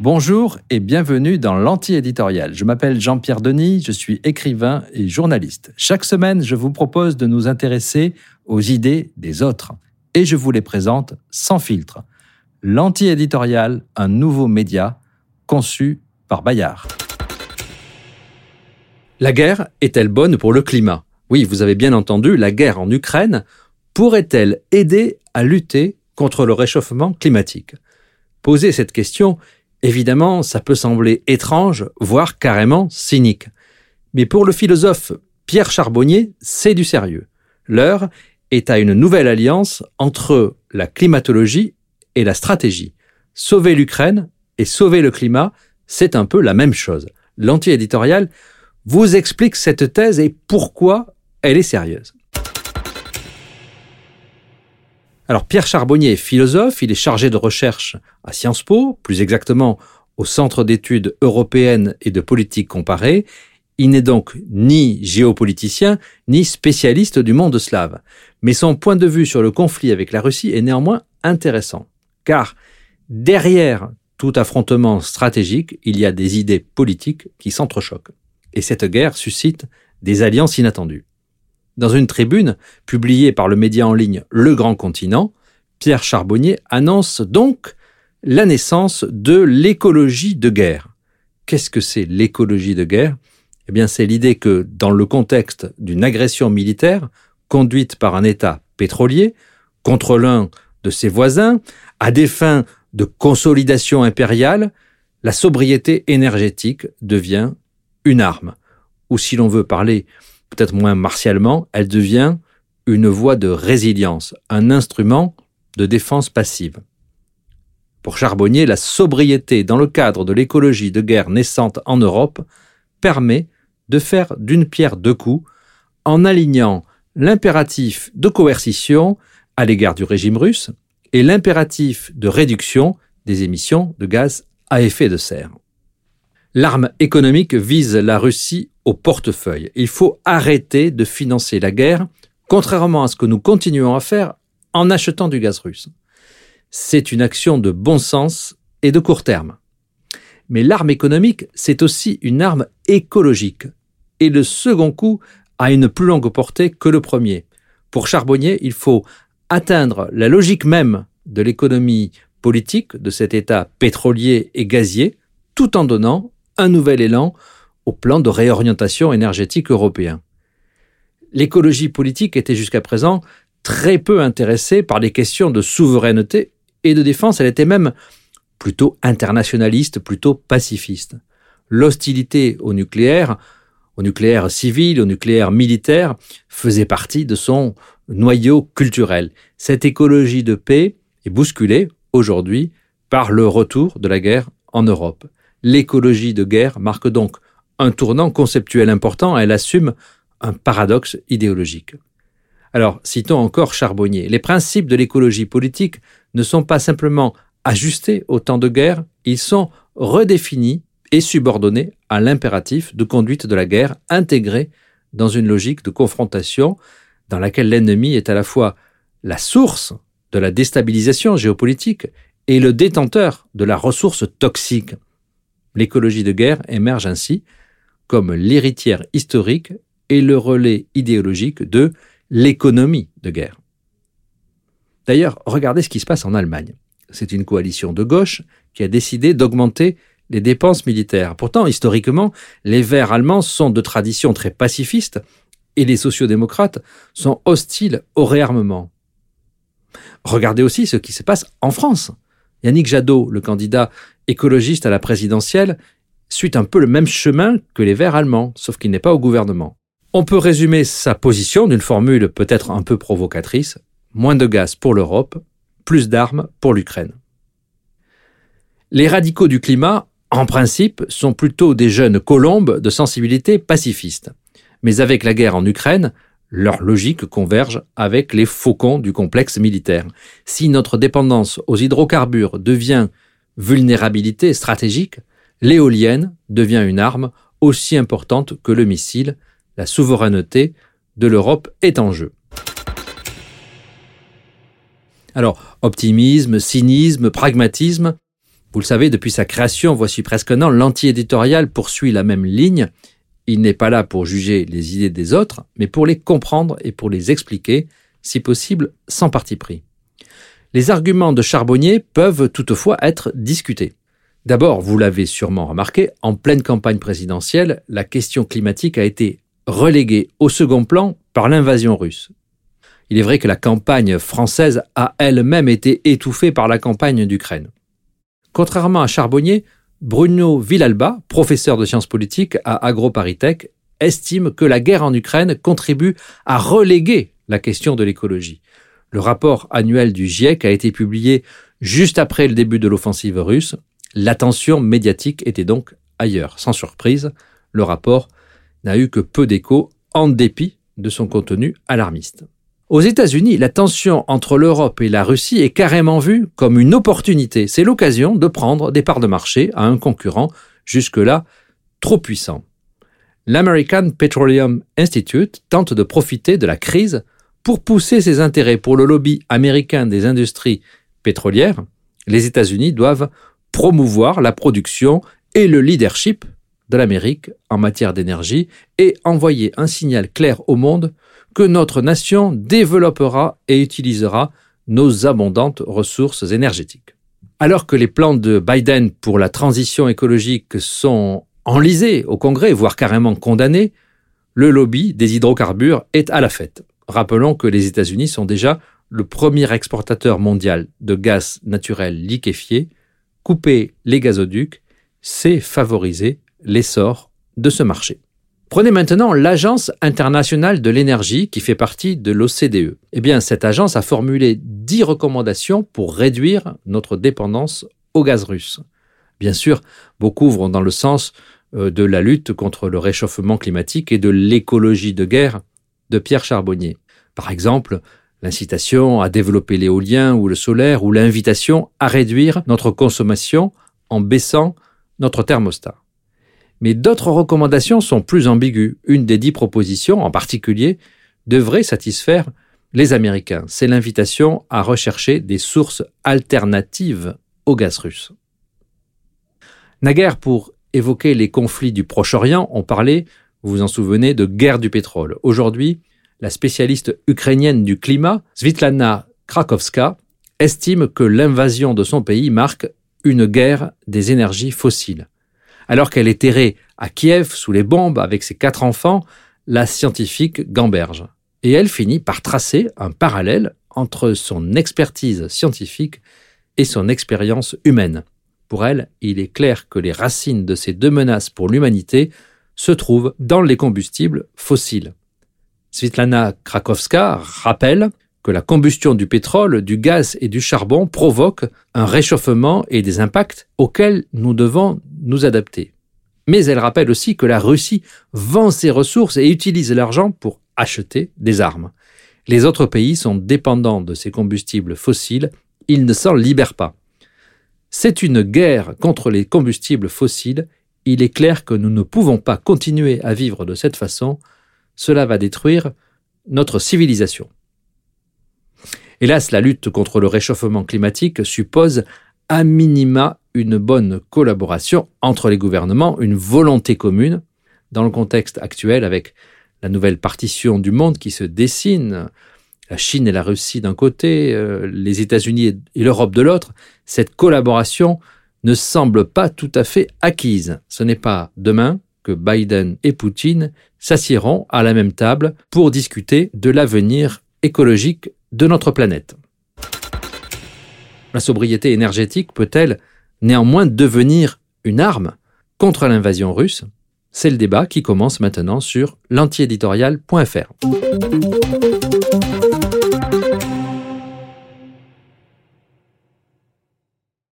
Bonjour et bienvenue dans l'anti-éditorial. Je m'appelle Jean-Pierre Denis, je suis écrivain et journaliste. Chaque semaine, je vous propose de nous intéresser aux idées des autres et je vous les présente sans filtre. L'anti-éditorial, un nouveau média conçu par Bayard. La guerre est-elle bonne pour le climat? Oui, vous avez bien entendu, la guerre en Ukraine pourrait-elle aider à lutter contre le réchauffement climatique Poser cette question, Évidemment, ça peut sembler étrange, voire carrément cynique. Mais pour le philosophe Pierre Charbonnier, c'est du sérieux. L'heure est à une nouvelle alliance entre la climatologie et la stratégie. Sauver l'Ukraine et sauver le climat, c'est un peu la même chose. L'anti-éditorial vous explique cette thèse et pourquoi elle est sérieuse. Alors Pierre Charbonnier est philosophe, il est chargé de recherche à Sciences Po, plus exactement au Centre d'études européennes et de politique comparée. Il n'est donc ni géopoliticien, ni spécialiste du monde slave. Mais son point de vue sur le conflit avec la Russie est néanmoins intéressant. Car derrière tout affrontement stratégique, il y a des idées politiques qui s'entrechoquent. Et cette guerre suscite des alliances inattendues. Dans une tribune publiée par le média en ligne Le Grand Continent, Pierre Charbonnier annonce donc la naissance de l'écologie de guerre. Qu'est-ce que c'est l'écologie de guerre? Eh bien, c'est l'idée que dans le contexte d'une agression militaire conduite par un État pétrolier contre l'un de ses voisins, à des fins de consolidation impériale, la sobriété énergétique devient une arme. Ou si l'on veut parler peut-être moins martialement, elle devient une voie de résilience, un instrument de défense passive. Pour Charbonnier, la sobriété dans le cadre de l'écologie de guerre naissante en Europe permet de faire d'une pierre deux coups en alignant l'impératif de coercition à l'égard du régime russe et l'impératif de réduction des émissions de gaz à effet de serre. L'arme économique vise la Russie au portefeuille. Il faut arrêter de financer la guerre, contrairement à ce que nous continuons à faire en achetant du gaz russe. C'est une action de bon sens et de court terme. Mais l'arme économique, c'est aussi une arme écologique. Et le second coup a une plus longue portée que le premier. Pour Charbonnier, il faut atteindre la logique même de l'économie politique de cet État pétrolier et gazier, tout en donnant un nouvel élan au plan de réorientation énergétique européen. L'écologie politique était jusqu'à présent très peu intéressée par les questions de souveraineté et de défense, elle était même plutôt internationaliste, plutôt pacifiste. L'hostilité au nucléaire, au nucléaire civil, au nucléaire militaire, faisait partie de son noyau culturel. Cette écologie de paix est bousculée aujourd'hui par le retour de la guerre en Europe. L'écologie de guerre marque donc un tournant conceptuel important, elle assume un paradoxe idéologique. Alors, citons encore Charbonnier. Les principes de l'écologie politique ne sont pas simplement ajustés au temps de guerre, ils sont redéfinis et subordonnés à l'impératif de conduite de la guerre intégré dans une logique de confrontation dans laquelle l'ennemi est à la fois la source de la déstabilisation géopolitique et le détenteur de la ressource toxique. L'écologie de guerre émerge ainsi comme l'héritière historique et le relais idéologique de l'économie de guerre. D'ailleurs, regardez ce qui se passe en Allemagne. C'est une coalition de gauche qui a décidé d'augmenter les dépenses militaires. Pourtant, historiquement, les Verts allemands sont de tradition très pacifistes et les sociodémocrates sont hostiles au réarmement. Regardez aussi ce qui se passe en France. Yannick Jadot, le candidat écologiste à la présidentielle, suit un peu le même chemin que les Verts allemands, sauf qu'il n'est pas au gouvernement. On peut résumer sa position d'une formule peut-être un peu provocatrice, moins de gaz pour l'Europe, plus d'armes pour l'Ukraine. Les radicaux du climat, en principe, sont plutôt des jeunes colombes de sensibilité pacifiste. Mais avec la guerre en Ukraine, leur logique converge avec les faucons du complexe militaire. Si notre dépendance aux hydrocarbures devient vulnérabilité stratégique, l'éolienne devient une arme aussi importante que le missile. La souveraineté de l'Europe est en jeu. Alors, optimisme, cynisme, pragmatisme, vous le savez, depuis sa création, voici presque un an, l'anti-éditorial poursuit la même ligne. Il n'est pas là pour juger les idées des autres, mais pour les comprendre et pour les expliquer, si possible sans parti pris. Les arguments de Charbonnier peuvent toutefois être discutés. D'abord, vous l'avez sûrement remarqué, en pleine campagne présidentielle, la question climatique a été reléguée au second plan par l'invasion russe. Il est vrai que la campagne française a elle-même été étouffée par la campagne d'Ukraine. Contrairement à Charbonnier, Bruno Villalba, professeur de sciences politiques à AgroParisTech, estime que la guerre en Ukraine contribue à reléguer la question de l'écologie. Le rapport annuel du GIEC a été publié juste après le début de l'offensive russe. L'attention médiatique était donc ailleurs. Sans surprise, le rapport n'a eu que peu d'écho en dépit de son contenu alarmiste. Aux États-Unis, la tension entre l'Europe et la Russie est carrément vue comme une opportunité. C'est l'occasion de prendre des parts de marché à un concurrent jusque-là trop puissant. L'American Petroleum Institute tente de profiter de la crise pour pousser ses intérêts pour le lobby américain des industries pétrolières. Les États-Unis doivent promouvoir la production et le leadership de l'Amérique en matière d'énergie et envoyer un signal clair au monde que notre nation développera et utilisera nos abondantes ressources énergétiques. Alors que les plans de Biden pour la transition écologique sont enlisés au Congrès, voire carrément condamnés, le lobby des hydrocarbures est à la fête. Rappelons que les États-Unis sont déjà le premier exportateur mondial de gaz naturel liquéfié. Couper les gazoducs, c'est favoriser l'essor de ce marché. Prenez maintenant l'Agence internationale de l'énergie qui fait partie de l'OCDE. Eh bien, cette agence a formulé 10 recommandations pour réduire notre dépendance au gaz russe. Bien sûr, beaucoup vont dans le sens euh, de la lutte contre le réchauffement climatique et de l'écologie de guerre de Pierre Charbonnier. Par exemple, l'incitation à développer l'éolien ou le solaire ou l'invitation à réduire notre consommation en baissant notre thermostat. Mais d'autres recommandations sont plus ambiguës. Une des dix propositions, en particulier, devrait satisfaire les Américains. C'est l'invitation à rechercher des sources alternatives au gaz russe. Naguère, pour évoquer les conflits du Proche-Orient, on parlait, vous vous en souvenez, de guerre du pétrole. Aujourd'hui, la spécialiste ukrainienne du climat, Svitlana Krakowska, estime que l'invasion de son pays marque une guerre des énergies fossiles. Alors qu'elle est terrée à Kiev sous les bombes avec ses quatre enfants, la scientifique gamberge. Et elle finit par tracer un parallèle entre son expertise scientifique et son expérience humaine. Pour elle, il est clair que les racines de ces deux menaces pour l'humanité se trouvent dans les combustibles fossiles. Svitlana Krakowska rappelle que la combustion du pétrole, du gaz et du charbon provoque un réchauffement et des impacts auxquels nous devons nous adapter. Mais elle rappelle aussi que la Russie vend ses ressources et utilise l'argent pour acheter des armes. Les autres pays sont dépendants de ces combustibles fossiles, ils ne s'en libèrent pas. C'est une guerre contre les combustibles fossiles, il est clair que nous ne pouvons pas continuer à vivre de cette façon, cela va détruire notre civilisation. Hélas, la lutte contre le réchauffement climatique suppose à minima une bonne collaboration entre les gouvernements, une volonté commune. Dans le contexte actuel, avec la nouvelle partition du monde qui se dessine, la Chine et la Russie d'un côté, euh, les États-Unis et l'Europe de l'autre, cette collaboration ne semble pas tout à fait acquise. Ce n'est pas demain Biden et Poutine s'assieront à la même table pour discuter de l'avenir écologique de notre planète. La sobriété énergétique peut-elle néanmoins devenir une arme contre l'invasion russe? C'est le débat qui commence maintenant sur l'antiéditorial.fr.